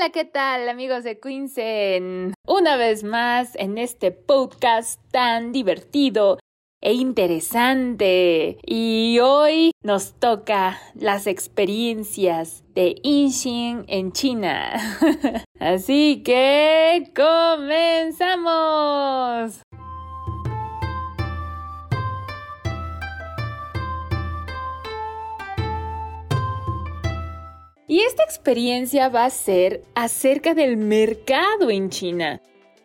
Hola, ¿qué tal amigos de Queensen? Una vez más en este podcast tan divertido e interesante. Y hoy nos toca las experiencias de Inxin en China. Así que comenzamos. Y esta experiencia va a ser acerca del mercado en China.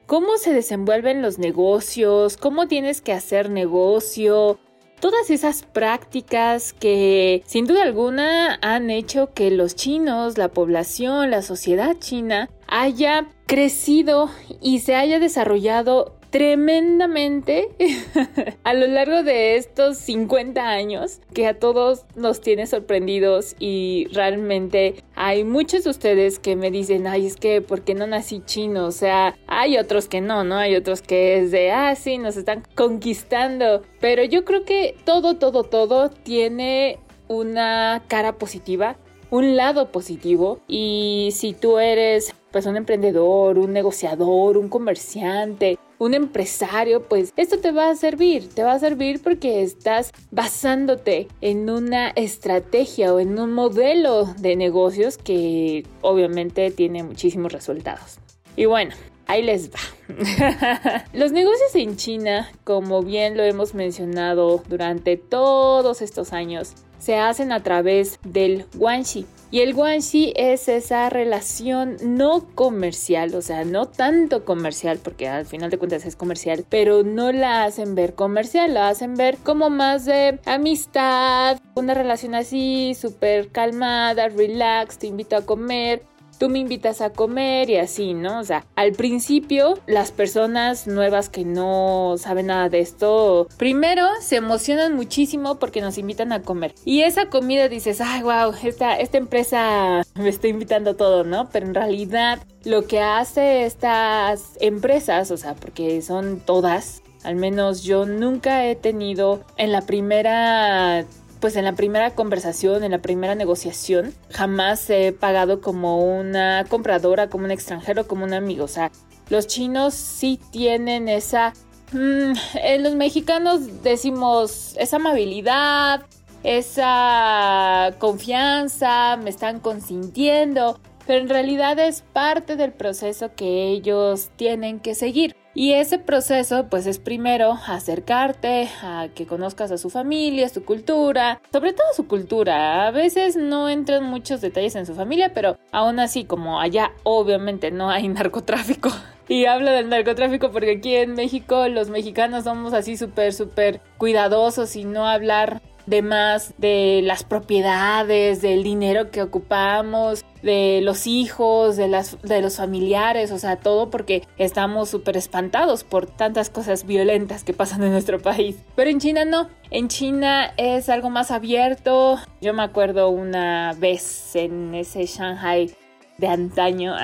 Cómo se desenvuelven los negocios, cómo tienes que hacer negocio, todas esas prácticas que sin duda alguna han hecho que los chinos, la población, la sociedad china haya crecido y se haya desarrollado tremendamente a lo largo de estos 50 años que a todos nos tiene sorprendidos y realmente hay muchos de ustedes que me dicen, ay, es que ¿por qué no nací chino? O sea, hay otros que no, ¿no? Hay otros que es de, ah, sí, nos están conquistando. Pero yo creo que todo, todo, todo tiene una cara positiva un lado positivo y si tú eres pues un emprendedor, un negociador, un comerciante, un empresario, pues esto te va a servir, te va a servir porque estás basándote en una estrategia o en un modelo de negocios que obviamente tiene muchísimos resultados. Y bueno, Ahí les va. Los negocios en China, como bien lo hemos mencionado durante todos estos años, se hacen a través del guanxi. Y el guanxi es esa relación no comercial, o sea, no tanto comercial, porque al final de cuentas es comercial, pero no la hacen ver comercial, la hacen ver como más de amistad, una relación así, súper calmada, relax, te invito a comer, tú me invitas a comer y así, ¿no? O sea, al principio las personas nuevas que no saben nada de esto, primero se emocionan muchísimo porque nos invitan a comer. Y esa comida dices, ay, wow, esta, esta empresa me está invitando todo, ¿no? Pero en realidad lo que hace estas empresas, o sea, porque son todas, al menos yo nunca he tenido en la primera pues en la primera conversación, en la primera negociación, jamás he pagado como una compradora, como un extranjero, como un amigo. O sea, los chinos sí tienen esa... Mm, en los mexicanos decimos esa amabilidad, esa confianza, me están consintiendo, pero en realidad es parte del proceso que ellos tienen que seguir. Y ese proceso pues es primero acercarte a que conozcas a su familia, su cultura, sobre todo su cultura. A veces no entran muchos detalles en su familia, pero aún así como allá obviamente no hay narcotráfico. Y hablo del narcotráfico porque aquí en México los mexicanos somos así súper, súper cuidadosos y no hablar de más de las propiedades, del dinero que ocupamos, de los hijos, de, las, de los familiares, o sea, todo porque estamos súper espantados por tantas cosas violentas que pasan en nuestro país. Pero en China no, en China es algo más abierto. Yo me acuerdo una vez en ese Shanghai de antaño.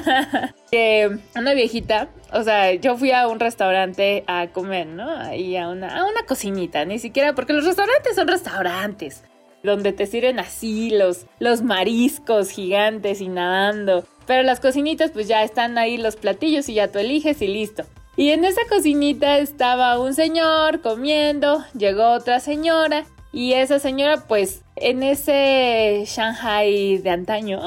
que una viejita, o sea, yo fui a un restaurante a comer, ¿no? Ahí a una, a una cocinita, ni siquiera, porque los restaurantes son restaurantes, donde te sirven así los, los mariscos gigantes y nadando. Pero las cocinitas pues ya están ahí los platillos y ya tú eliges y listo. Y en esa cocinita estaba un señor comiendo, llegó otra señora y esa señora pues en ese Shanghai de antaño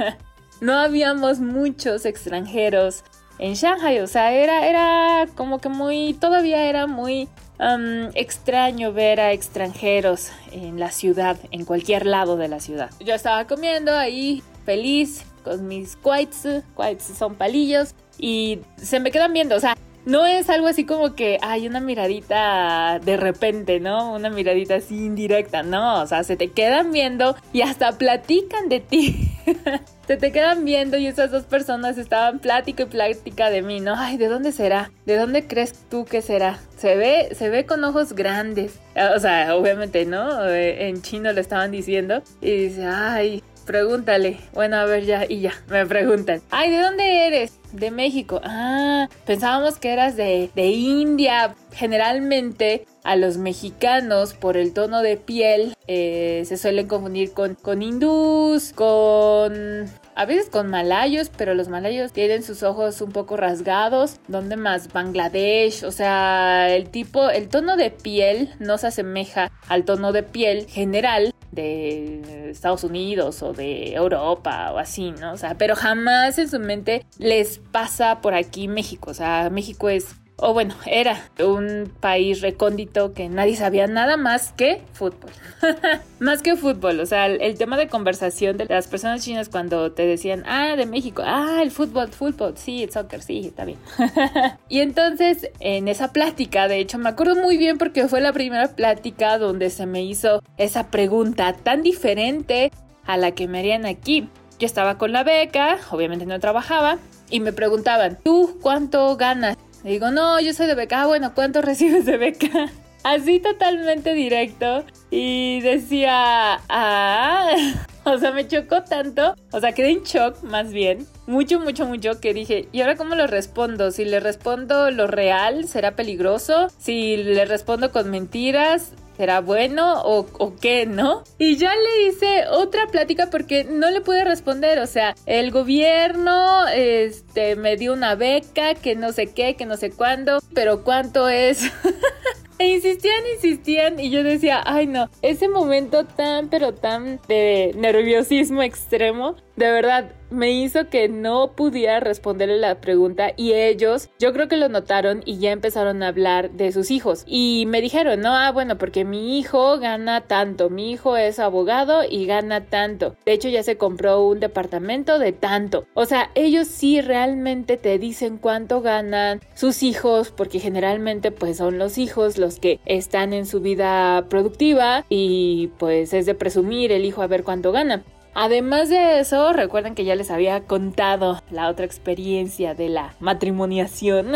no habíamos muchos extranjeros en Shanghai, o sea, era, era como que muy, todavía era muy um, extraño ver a extranjeros en la ciudad, en cualquier lado de la ciudad. Yo estaba comiendo ahí feliz con mis quites, quites son palillos, y se me quedan viendo, o sea, no es algo así como que hay una miradita de repente, ¿no? Una miradita así indirecta, no, o sea, se te quedan viendo y hasta platican de ti. se te quedan viendo y esas dos personas estaban plática y plática de mí, ¿no? Ay, ¿de dónde será? ¿De dónde crees tú que será? Se ve, se ve con ojos grandes. O sea, obviamente, ¿no? Eh, en chino le estaban diciendo. Y dice, ay, pregúntale. Bueno, a ver, ya, y ya, me preguntan. Ay, ¿de dónde eres? De México. Ah, pensábamos que eras de, de India. Generalmente a los mexicanos por el tono de piel eh, se suelen confundir con, con hindús, con a veces con malayos, pero los malayos tienen sus ojos un poco rasgados. ¿Dónde más? Bangladesh, o sea, el tipo, el tono de piel no se asemeja al tono de piel general de Estados Unidos o de Europa o así, ¿no? O sea, pero jamás en su mente les pasa por aquí México, o sea, México es o bueno, era un país recóndito que nadie sabía nada más que fútbol. más que fútbol, o sea, el, tema de conversación de las personas chinas cuando te decían, ah, de México, ah, el fútbol, fútbol, sí, el soccer, sí, está bien. y entonces, en esa plática, de hecho, me acuerdo muy bien porque fue la primera plática donde se me hizo esa pregunta tan diferente a la que me harían aquí. Yo estaba con la beca, obviamente no trabajaba, y me preguntaban, ¿tú cuánto ganas? Le digo, no, yo soy de beca. Ah, bueno, ¿cuánto recibes de beca? Así totalmente directo. Y decía, ah, o sea, me chocó tanto. O sea, quedé en shock más bien. Mucho, mucho, mucho que dije, ¿y ahora cómo lo respondo? Si le respondo lo real, ¿será peligroso? Si le respondo con mentiras, ¿será bueno o, o, qué, no? Y ya le hice otra plática porque no le pude responder, o sea, el gobierno este, me dio una beca, que no sé qué, que no sé cuándo, pero cuánto es. E insistían, insistían y yo decía, ay no, ese momento tan, pero tan de nerviosismo extremo, de verdad, me hizo que no pudiera responderle la pregunta y ellos, yo creo que lo notaron y ya empezaron a hablar de sus hijos. Y me dijeron, no, ah, bueno, porque mi hijo gana tanto, mi hijo es abogado y gana tanto. De hecho, ya se compró un departamento de tanto. O sea, ellos sí realmente te dicen cuánto ganan sus hijos, porque generalmente pues son los hijos los que están en su vida productiva y pues es de presumir el hijo a ver cuánto gana. Además de eso, recuerden que ya les había contado la otra experiencia de la matrimoniación,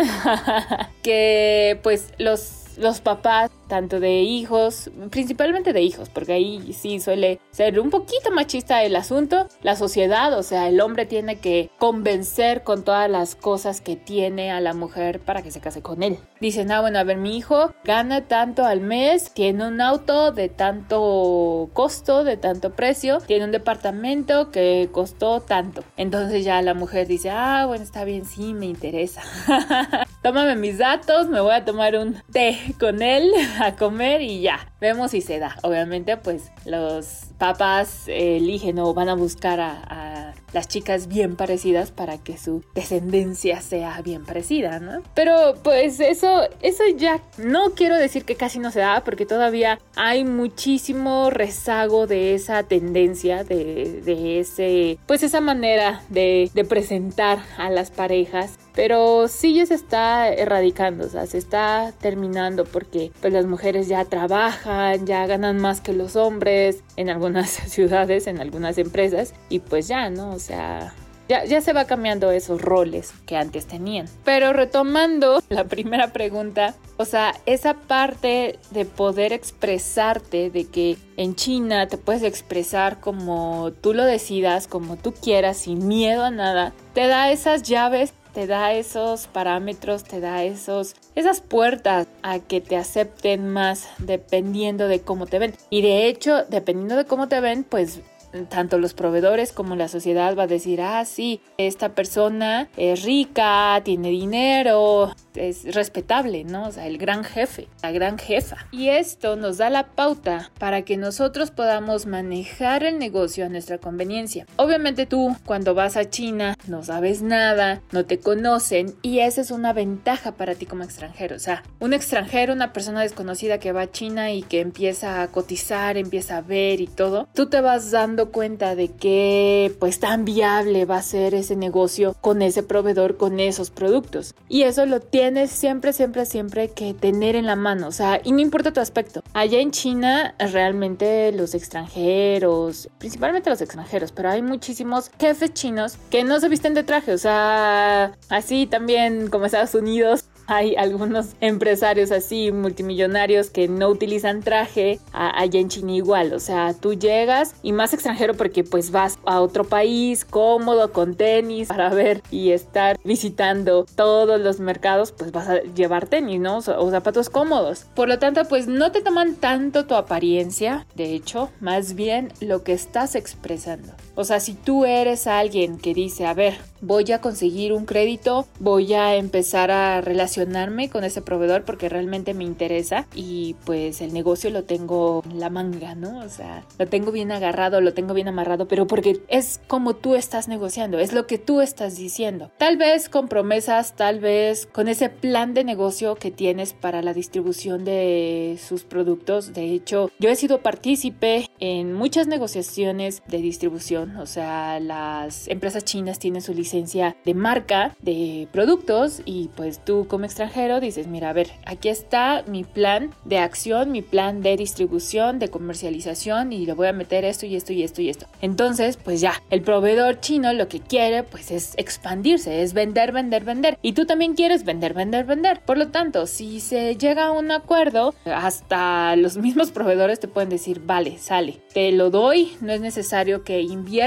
que pues los los papás, tanto de hijos, principalmente de hijos, porque ahí sí suele ser un poquito machista el asunto, la sociedad, o sea, el hombre tiene que convencer con todas las cosas que tiene a la mujer para que se case con él. Dicen, ah, bueno, a ver, mi hijo gana tanto al mes, tiene un auto de tanto costo, de tanto precio, tiene un departamento que costó tanto. Entonces ya la mujer dice, ah, bueno, está bien, sí, me interesa. Tómame mis datos, me voy a tomar un té con él a comer y ya. Vemos si se da. Obviamente, pues los papás eligen o van a buscar a, las chicas bien parecidas para que su descendencia sea bien parecida, ¿no? Pero pues eso, eso ya no quiero decir que casi no se da porque todavía hay muchísimo rezago de esa tendencia, de, de ese, pues esa manera de, de presentar a las parejas pero sí ya se está erradicando, o sea, se está terminando porque pues las mujeres ya trabajan, ya ganan más que los hombres en algunas ciudades, en algunas empresas y pues ya, ¿no? O sea, ya, ya, se va cambiando esos roles que antes tenían. Pero retomando la primera pregunta, o sea, esa parte de poder expresarte, de que en China te puedes expresar como tú lo decidas, como tú quieras, sin miedo a nada, te da esas llaves te da esos parámetros, te da esos, esas puertas a que te acepten más dependiendo de cómo te ven. Y de hecho, dependiendo de cómo te ven, pues tanto los proveedores como la sociedad va a decir, ah, sí, esta persona es rica, tiene dinero, es respetable, ¿no? O sea, el gran jefe, la gran jefa. Y esto nos da la pauta para que nosotros podamos manejar el negocio a nuestra conveniencia. Obviamente tú, cuando vas a China, no sabes nada, no te conocen y esa es una ventaja para ti como extranjero. O sea, un extranjero, una persona desconocida que va a China y que empieza a cotizar, empieza a ver y todo, tú te vas dando cuenta de que pues tan viable va a ser ese negocio con ese proveedor, con esos productos. Y eso lo tienes siempre, siempre, siempre que tener en la mano. O sea, y no importa tu aspecto. Allá en China realmente los extranjeros, principalmente los extranjeros, pero hay muchísimos jefes chinos que no se visten de traje. O sea, así también como Estados Unidos hay algunos empresarios así, multimillonarios, que no utilizan traje allá en China igual. O sea, tú llegas y más extranjero porque pues vas a otro país cómodo, con tenis, para ver y estar visitando todos los mercados, pues vas a llevar tenis, ¿no? O zapatos cómodos. Por lo tanto, pues no te toman tanto tu apariencia, de hecho, más bien lo que estás expresando. O sea, si tú eres alguien que dice, a ver, voy a conseguir un crédito, voy a empezar a relacionarme con ese proveedor porque realmente me interesa y pues el negocio lo tengo en la manga, ¿no? O sea, lo tengo bien agarrado, lo tengo bien amarrado, pero porque es como tú estás negociando, es lo que tú estás diciendo. Tal vez con promesas, tal vez con ese plan de negocio que tienes para la distribución de sus productos. De hecho, yo he sido partícipe en muchas negociaciones de distribución o sea, las empresas chinas tienen su licencia de marca de productos y pues tú como extranjero dices, mira, a ver, aquí está mi plan de acción, mi plan de distribución, de comercialización y le voy a meter esto y esto y esto y esto. Entonces, pues ya, el proveedor chino lo que quiere pues es expandirse, es vender, vender, vender. Y tú también quieres vender, vender, vender. Por lo tanto, si se llega a un acuerdo, hasta los mismos proveedores te pueden decir, vale, sale, te lo doy, no es necesario que inviertas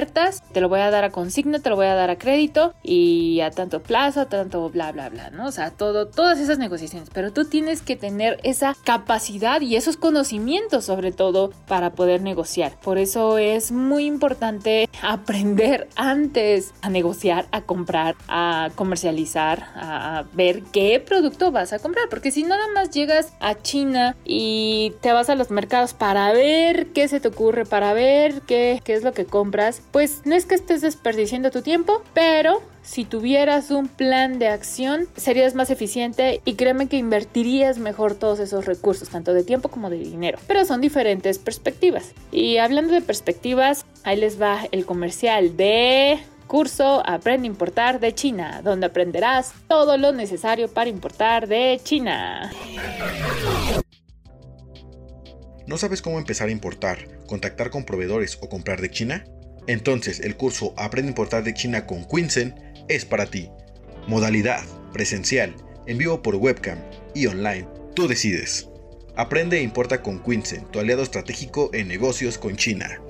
te lo voy a dar a consigna, te lo voy a dar a crédito y a tanto plazo, a tanto bla, bla, bla, ¿no? O sea, todo, todas esas negociaciones, pero tú tienes que tener esa capacidad y esos conocimientos sobre todo para poder negociar. Por eso es muy importante aprender antes a negociar, a comprar, a comercializar, a ver qué producto vas a comprar, porque si nada más llegas a China y te vas a los mercados para ver qué se te ocurre, para ver qué, qué es lo que compras, pues no es que estés desperdiciando tu tiempo, pero si tuvieras un plan de acción, serías más eficiente y créeme que invertirías mejor todos esos recursos, tanto de tiempo como de dinero. Pero son diferentes perspectivas. Y hablando de perspectivas, ahí les va el comercial de curso Aprende a importar de China, donde aprenderás todo lo necesario para importar de China. ¿No sabes cómo empezar a importar, contactar con proveedores o comprar de China? Entonces el curso Aprende a importar de China con Quinsen es para ti. Modalidad, presencial, en vivo por webcam y online, tú decides. Aprende e importa con Quinsen, tu aliado estratégico en negocios con China.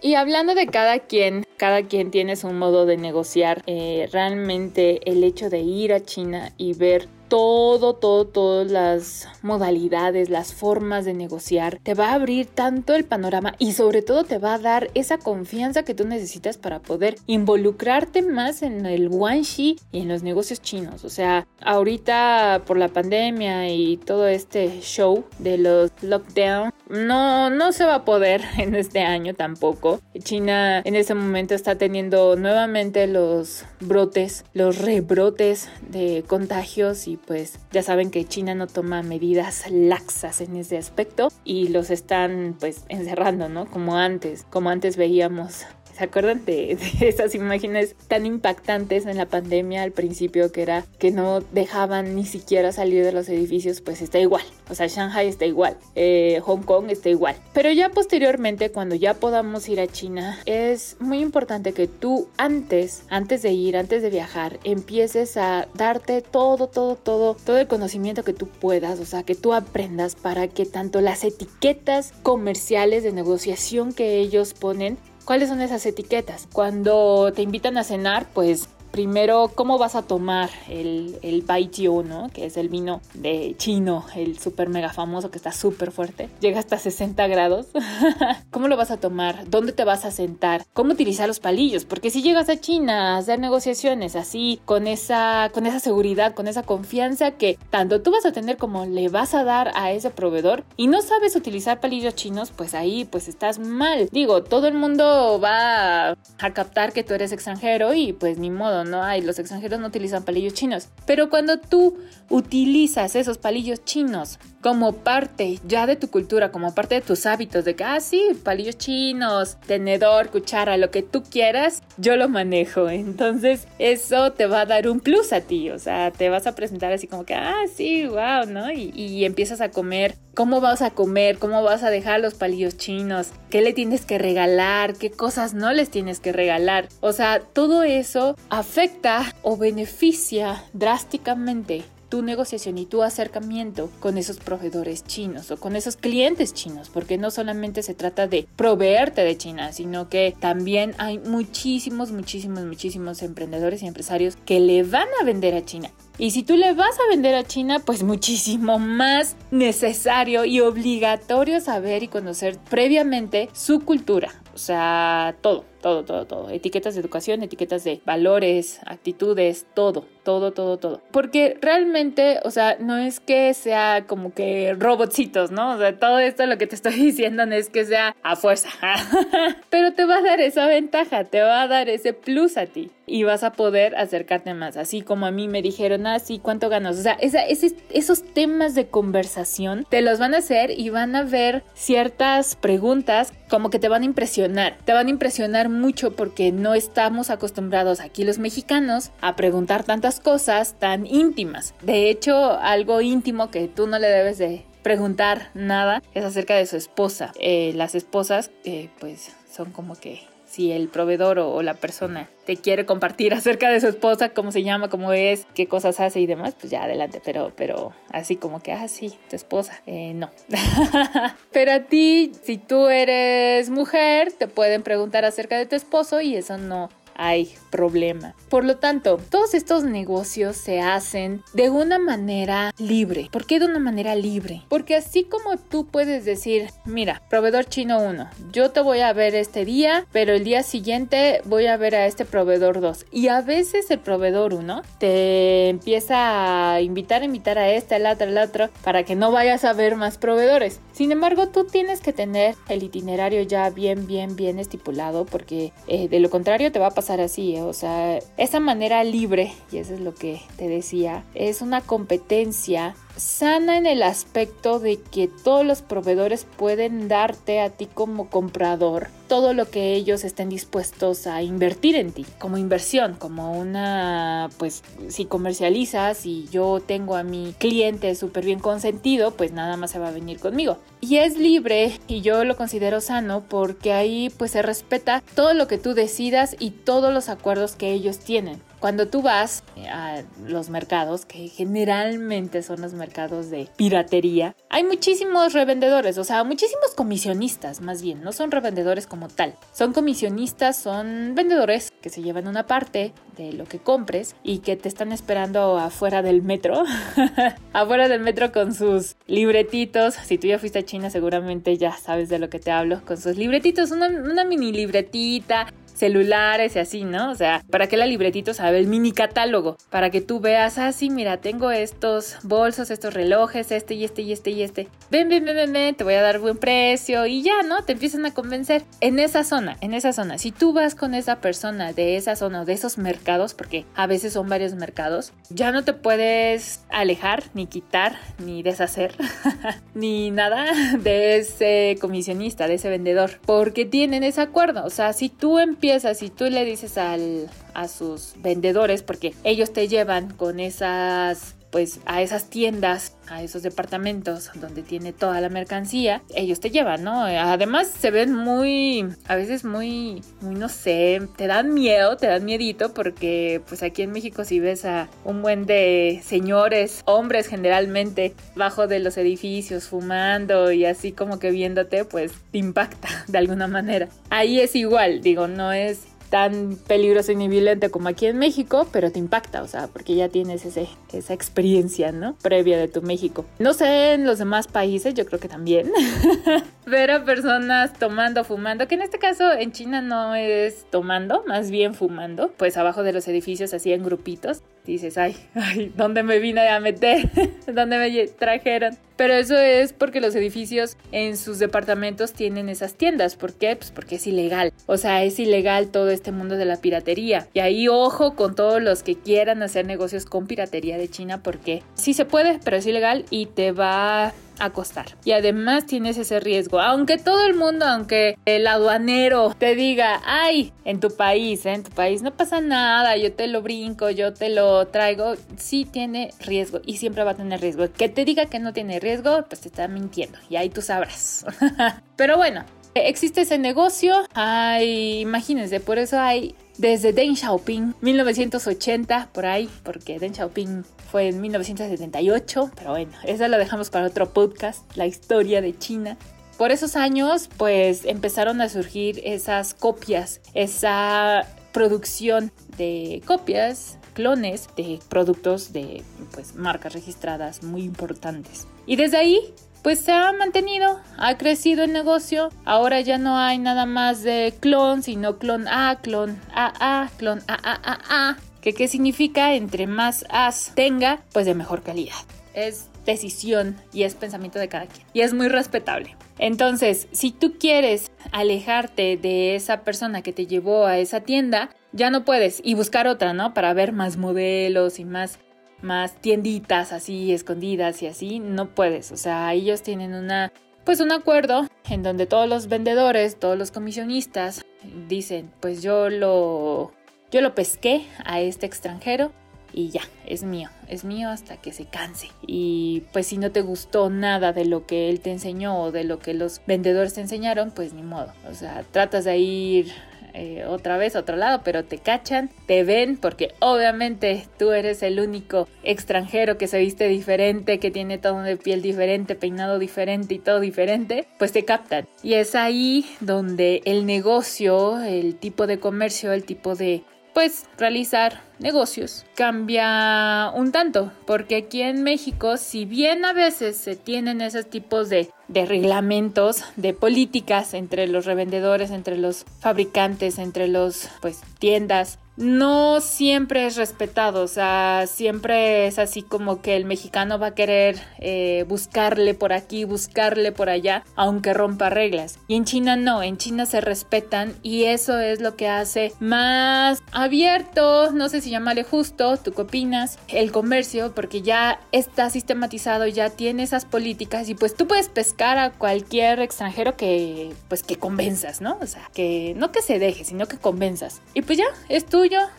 Y hablando de cada quien, cada quien tiene su modo de negociar. Eh, realmente el hecho de ir a China y ver todo, todo, todas las modalidades, las formas de negociar, te va a abrir tanto el panorama y sobre todo te va a dar esa confianza que tú necesitas para poder involucrarte más en el Guanxi y en los negocios chinos. O sea, ahorita por la pandemia y todo este show de los lockdown, no, no se va a poder en este año tampoco. China en ese momento está teniendo nuevamente los brotes, los rebrotes de contagios y pues ya saben que China no toma medidas laxas en ese aspecto y los están pues encerrando, ¿no? Como antes, como antes veíamos ¿Se acuerdan de, esas imágenes tan impactantes en la pandemia al principio que era que no dejaban ni siquiera salir de los edificios? Pues está igual. O sea, Shanghai está igual. Eh, Hong Kong está igual. Pero ya posteriormente, cuando ya podamos ir a China, es muy importante que tú antes, antes de ir, antes de viajar, empieces a darte todo, todo, todo, todo el conocimiento que tú puedas. O sea, que tú aprendas para que tanto las etiquetas comerciales de negociación que ellos ponen ¿Cuáles son esas etiquetas? Cuando te invitan a cenar, pues primero, ¿cómo vas a tomar el, el Baijiu, ¿no? Que es el vino de chino, el súper mega famoso que está súper fuerte. Llega hasta 60 grados. ¿Cómo lo vas a tomar? ¿Dónde te vas a sentar? ¿Cómo utilizar los palillos? Porque si llegas a China a hacer negociaciones así, con esa, con esa seguridad, con esa confianza que tanto tú vas a tener como le vas a dar a ese proveedor y no sabes utilizar palillos chinos, pues ahí pues estás mal. Digo, todo el mundo va a captar que tú eres extranjero y pues ni modo, ¿no? hay los extranjeros no utilizan palillos chinos. Pero cuando tú utilizas esos palillos chinos como parte ya de tu cultura, como parte de tus hábitos, de que, ah, sí, palillos chinos, tenedor, cuchara, lo que tú quieras, yo lo manejo. Entonces, eso te va a dar un plus a ti, o sea, te vas a presentar así como que, ah, sí, wow, ¿no? Y, y empiezas a comer cómo vas a comer, cómo vas a dejar los palillos chinos, qué le tienes que regalar, qué cosas no les tienes que regalar. O sea, todo eso afecta o beneficia drásticamente tu negociación y tu acercamiento con esos proveedores chinos o con esos clientes chinos, porque no solamente se trata de proveerte de China, sino que también hay muchísimos, muchísimos, muchísimos emprendedores y empresarios que le van a vender a China. Y si tú le vas a vender a China, pues muchísimo más necesario y obligatorio saber y conocer previamente su cultura, o sea, todo todo, todo, todo. Etiquetas de educación, etiquetas de valores, actitudes, todo, todo, todo, todo. Porque realmente, o sea, no es que sea como que robotcitos, ¿no? O sea, todo esto lo que te estoy diciendo no es que sea a fuerza. Pero te va a dar esa ventaja, te va a dar ese plus a ti y vas a poder acercarte más. Así como a mí me dijeron, ah, sí, ¿cuánto ganas? O sea, esos temas de conversación te los van a hacer y van a ver ciertas preguntas como que te van a impresionar. Te van a impresionar mucho porque no estamos acostumbrados aquí los mexicanos a preguntar tantas cosas tan íntimas. De hecho, algo íntimo que tú no le debes de preguntar nada es acerca de su esposa. Eh, las esposas, eh, pues, son como que si el proveedor o, la persona te quiere compartir acerca de su esposa, cómo se llama, cómo es, qué cosas hace y demás, pues ya adelante, pero, pero así como que, ah, sí, tu esposa, eh, no. pero a ti, si tú eres mujer, te pueden preguntar acerca de tu esposo y eso no, hay problema. Por lo tanto, todos estos negocios se hacen de una manera libre. ¿Por qué de una manera libre? Porque así como tú puedes decir, mira, proveedor chino 1, yo te voy a ver este día, pero el día siguiente voy a ver a este proveedor 2. Y a veces el proveedor 1 te empieza a invitar, a invitar a este, al otro, al otro, para que no vayas a ver más proveedores. Sin embargo, tú tienes que tener el itinerario ya bien, bien, bien estipulado, porque eh, de lo contrario te va a pasar así, o sea, esa manera libre, y eso es lo que te decía, es una competencia sana en el aspecto de que todos los proveedores pueden darte a ti como comprador todo lo que ellos estén dispuestos a invertir en ti, como inversión, como una, pues si comercializas y yo tengo a mi cliente súper bien consentido, pues nada más se va a venir conmigo. Y es libre y yo lo considero sano porque ahí pues se respeta todo lo que tú decidas y todos los acuerdos que ellos tienen. Cuando tú vas eh, a los mercados, que generalmente son los mercados de piratería, hay muchísimos revendedores, o sea, muchísimos comisionistas más bien, no son revendedores como tal. Son comisionistas, son vendedores que se llevan una parte de lo que compres y que te están esperando afuera del metro, afuera del metro con sus libretitos. Si tú ya fuiste a China seguramente ya sabes de lo que te hablo, con sus libretitos, una, una mini libretita celulares y así, ¿no? O sea, ¿para qué la libretito sabe? El mini catálogo, para que tú veas, ah, mira, tengo estos bolsos, estos relojes, este y este y este y este. Ven, ven, ven, ven, ven, te voy a dar buen precio y ya, ¿no? Te empiezan a convencer. En esa zona, en esa zona, si tú vas con esa persona de esa zona o de esos mercados, porque a veces son varios mercados, ya no te puedes alejar, ni quitar, ni deshacer, ni nada de ese comisionista, de ese vendedor, porque tienen ese acuerdo. O sea, si tú empiezas si tú le dices al, a sus vendedores, porque ellos te llevan con esas pues a esas tiendas, a esos departamentos donde tiene toda la mercancía, ellos te llevan, ¿no? Además se ven muy, a veces muy, muy no sé, te dan miedo, te dan miedito porque pues aquí en México si ves a un buen de señores, hombres generalmente, bajo de los edificios fumando y así como que viéndote, pues te impacta de alguna manera. Ahí es igual, digo, no es tan peligroso ni violento como aquí en México, pero te impacta, o sea, porque ya tienes ese, esa experiencia, ¿no? Previa de tu México. No sé, en los demás países, yo creo que también. Ver a personas tomando, fumando, que en este caso en China no es tomando, más bien fumando, pues abajo de los edificios así en grupitos. Dices, ay, ay, ¿dónde me vine a meter? ¿Dónde me trajeron? Pero eso es porque los edificios en sus departamentos tienen esas tiendas. ¿Por qué? Pues porque es ilegal. O sea, es ilegal todo este mundo de la piratería. Y ahí ojo con todos los que quieran hacer negocios con piratería de China porque sí se puede, pero es ilegal y te va a costar. Y además tienes ese riesgo. Aunque todo el mundo, aunque el aduanero te diga, ay, en tu país, ¿eh? en tu país no pasa nada, yo te lo brinco, yo te lo traigo, sí tiene riesgo y siempre va a tener riesgo. Que te diga que no tiene riesgo pues te está mintiendo y ahí tú sabrás. Pero bueno, existe ese negocio, hay, imagínense, por eso hay desde Deng Xiaoping, 1980, por ahí, porque Deng Xiaoping fue en 1978, pero bueno, eso lo dejamos para otro podcast, la historia de China. Por esos años, pues empezaron a surgir esas copias, esa producción de copias, clones de productos de pues, marcas registradas muy importantes. Y desde ahí, pues se ha mantenido, ha crecido el negocio. Ahora ya no hay nada más de clon, sino clon A, clon AA, clon AAAA. Que qué significa entre más As tenga, pues de mejor calidad. Es decisión y es pensamiento de cada quien. Y es muy respetable. Entonces, si tú quieres alejarte de esa persona que te llevó a esa tienda, ya no puedes y buscar otra, ¿no? Para ver más modelos y más más tienditas así escondidas y así, no puedes. O sea, ellos tienen una pues un acuerdo en donde todos los vendedores, todos los comisionistas dicen, pues yo lo yo lo pesqué a este extranjero y ya, es mío, es mío hasta que se canse. Y pues si no te gustó nada de lo que él te enseñó o de lo que los vendedores te enseñaron, pues ni modo. O sea, tratas de ir eh, otra vez a otro lado, pero te cachan, te ven, porque obviamente tú eres el único extranjero que se viste diferente, que tiene tono de piel diferente, peinado diferente y todo diferente, pues te captan. Y es ahí donde el negocio, el tipo de comercio, el tipo de pues realizar negocios cambia un tanto, porque aquí en México, si bien a veces se tienen esos tipos de, de, reglamentos, de políticas entre los revendedores, entre los fabricantes, entre los pues tiendas, no siempre es respetado, o sea, siempre es así como que el mexicano va a querer eh, buscarle por aquí, buscarle por allá, aunque rompa reglas. Y en China no, en China se respetan y eso es lo que hace más abierto, no sé si llamarle justo, ¿tú qué opinas? El comercio, porque ya está sistematizado, ya tiene esas políticas y pues tú puedes pescar a cualquier extranjero que pues que convenzas, ¿no? O sea, que no que se deje, sino que convenzas. Y pues ya, es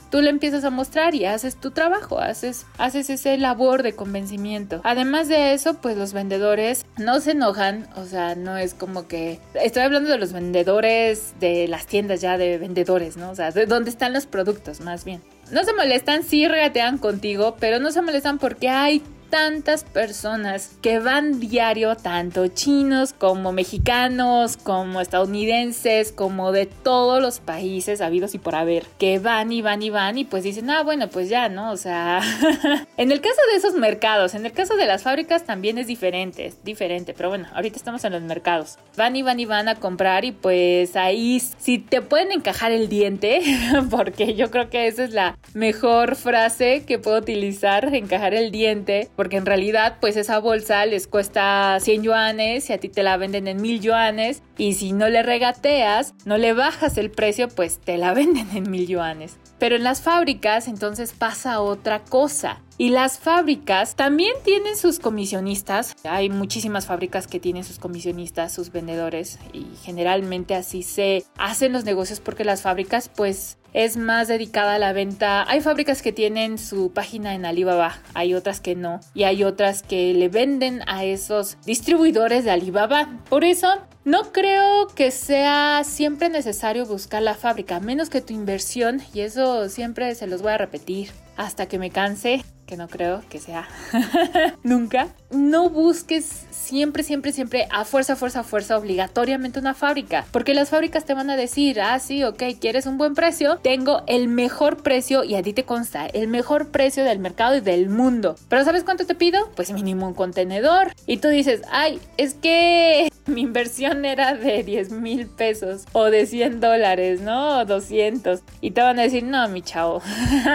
tú le empiezas a mostrar y haces tu trabajo, haces, haces ese labor de convencimiento. Además de eso, pues los vendedores no se enojan, o sea, no es como que... Estoy hablando de los vendedores de las tiendas ya de vendedores, ¿no? O sea, de dónde están los productos, más bien. No se molestan, sí regatean contigo, pero no se molestan porque hay tantas personas que van diario, tanto chinos como mexicanos, como estadounidenses, como de todos los países habidos y por haber, que van y van y van y pues dicen, ah, bueno, pues ya, ¿no? O sea, en el caso de esos mercados, en el caso de las fábricas también es diferente, es diferente, pero bueno, ahorita estamos en los mercados. Van y van y van a comprar y pues ahí si te pueden encajar el diente, porque yo creo que esa es la mejor frase que puedo utilizar, encajar el diente porque en realidad pues esa bolsa les cuesta 100 yuanes y a ti te la venden en 1000 yuanes y si no le regateas, no le bajas el precio, pues te la venden en 1000 yuanes. Pero en las fábricas entonces pasa otra cosa. Y las fábricas también tienen sus comisionistas. Hay muchísimas fábricas que tienen sus comisionistas, sus vendedores y generalmente así se hacen los negocios porque las fábricas pues es más dedicada a la venta. Hay fábricas que tienen su página en Alibaba, hay otras que no y hay otras que le venden a esos distribuidores de Alibaba. Por eso no creo que sea siempre necesario buscar la fábrica, menos que tu inversión, y eso siempre se los voy a repetir hasta que me canse, que no creo que sea nunca. No busques siempre, siempre, siempre a fuerza, fuerza, fuerza, obligatoriamente una fábrica, porque las fábricas te van a decir, ah, sí, ok, quieres un buen precio, tengo el mejor precio y a ti te consta, el mejor precio del mercado y del mundo. Pero ¿sabes cuánto te pido? Pues mínimo un contenedor. Y tú dices, ay, es que mi inversión era de 10 mil pesos o de 100 dólares, ¿no? O 200. Y te van a decir, no, mi chavo,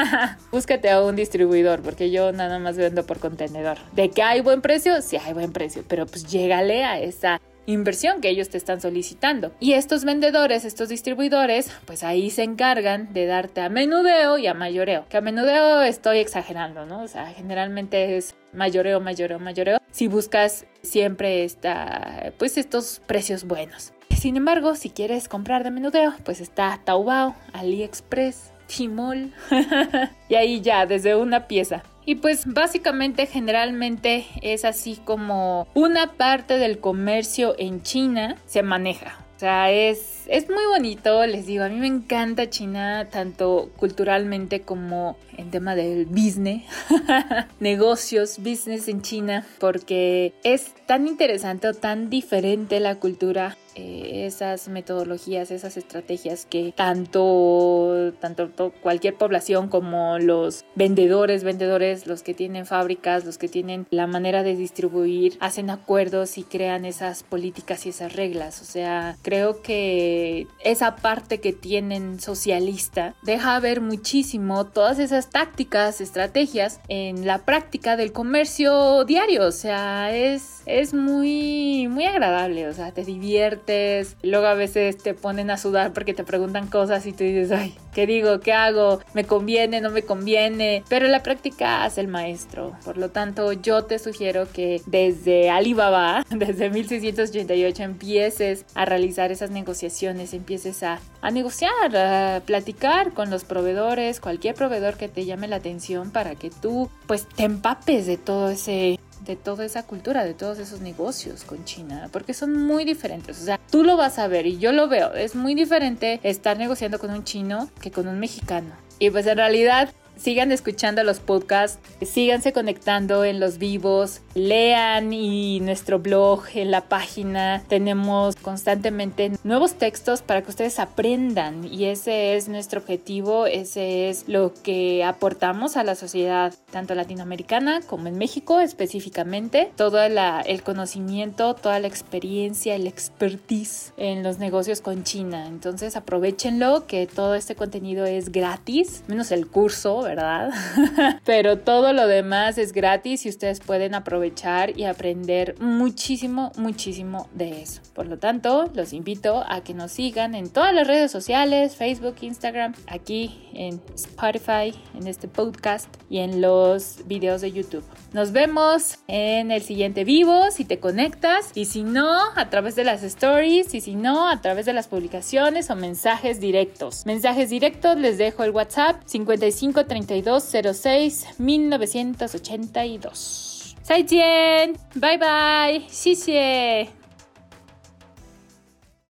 búscate a un distribuidor porque yo nada más vendo por contenedor. ¿De que hay buen precio? Sí, hay buen precio, pero pues llégale a esa inversión que ellos te están solicitando. Y estos vendedores, estos distribuidores, pues ahí se encargan de darte a menudeo y a mayoreo. Que a menudeo estoy exagerando, ¿no? O sea, generalmente es mayoreo, mayoreo, mayoreo. Si buscas siempre está, pues estos precios buenos. Sin embargo, si quieres comprar de menudeo, pues está Taobao, AliExpress, Tmall y ahí ya, desde una pieza. Y pues básicamente generalmente es así como una parte del comercio en China se maneja. O sea, es, es muy bonito, les digo, a mí me encanta China, tanto culturalmente como en tema del business, negocios, business en China, porque es tan interesante o tan diferente la cultura esas metodologías, esas estrategias que tanto, tanto cualquier población como los vendedores, vendedores, los que tienen fábricas, los que tienen la manera de distribuir, hacen acuerdos y crean esas políticas y esas reglas. O sea, creo que esa parte que tienen socialista deja ver muchísimo todas esas tácticas, estrategias en la práctica del comercio diario. O sea, es, es muy, muy agradable. O sea, te divierte Luego a veces te ponen a sudar porque te preguntan cosas y tú dices, ay, ¿qué digo? ¿Qué hago? ¿Me conviene? ¿No me conviene? Pero la práctica hace el maestro. Por lo tanto, yo te sugiero que desde Alibaba, desde 1688, empieces a realizar esas negociaciones, empieces a, a negociar, a platicar con los proveedores, cualquier proveedor que te llame la atención para que tú pues te empapes de todo ese de toda esa cultura, de todos esos negocios con China, porque son muy diferentes. O sea, tú lo vas a ver y yo lo veo. Es muy diferente estar negociando con un chino que con un mexicano. Y pues en realidad sigan escuchando los podcasts, síganse conectando en los vivos, lean y nuestro blog en la página tenemos constantemente nuevos textos para que ustedes aprendan y ese es nuestro objetivo, ese es lo que aportamos a la sociedad tanto latinoamericana como en México específicamente, todo el conocimiento, toda la experiencia, el expertise en los negocios con China. Entonces aprovechenlo que todo este contenido es gratis, menos el curso, ¿verdad? Pero todo lo demás es gratis y ustedes pueden aprovechar y aprender muchísimo, muchísimo de eso. Por lo tanto, los invito a que nos sigan en todas las redes sociales, Facebook, Instagram, aquí en Spotify, en este podcast y en los videos de YouTube. Nos vemos en el siguiente vivo si te conectas y si no, a través de las stories y si no, a través de las publicaciones o mensajes directos. Mensajes directos les dejo el WhatsApp 55 3206 1982. 再见，拜拜，谢谢。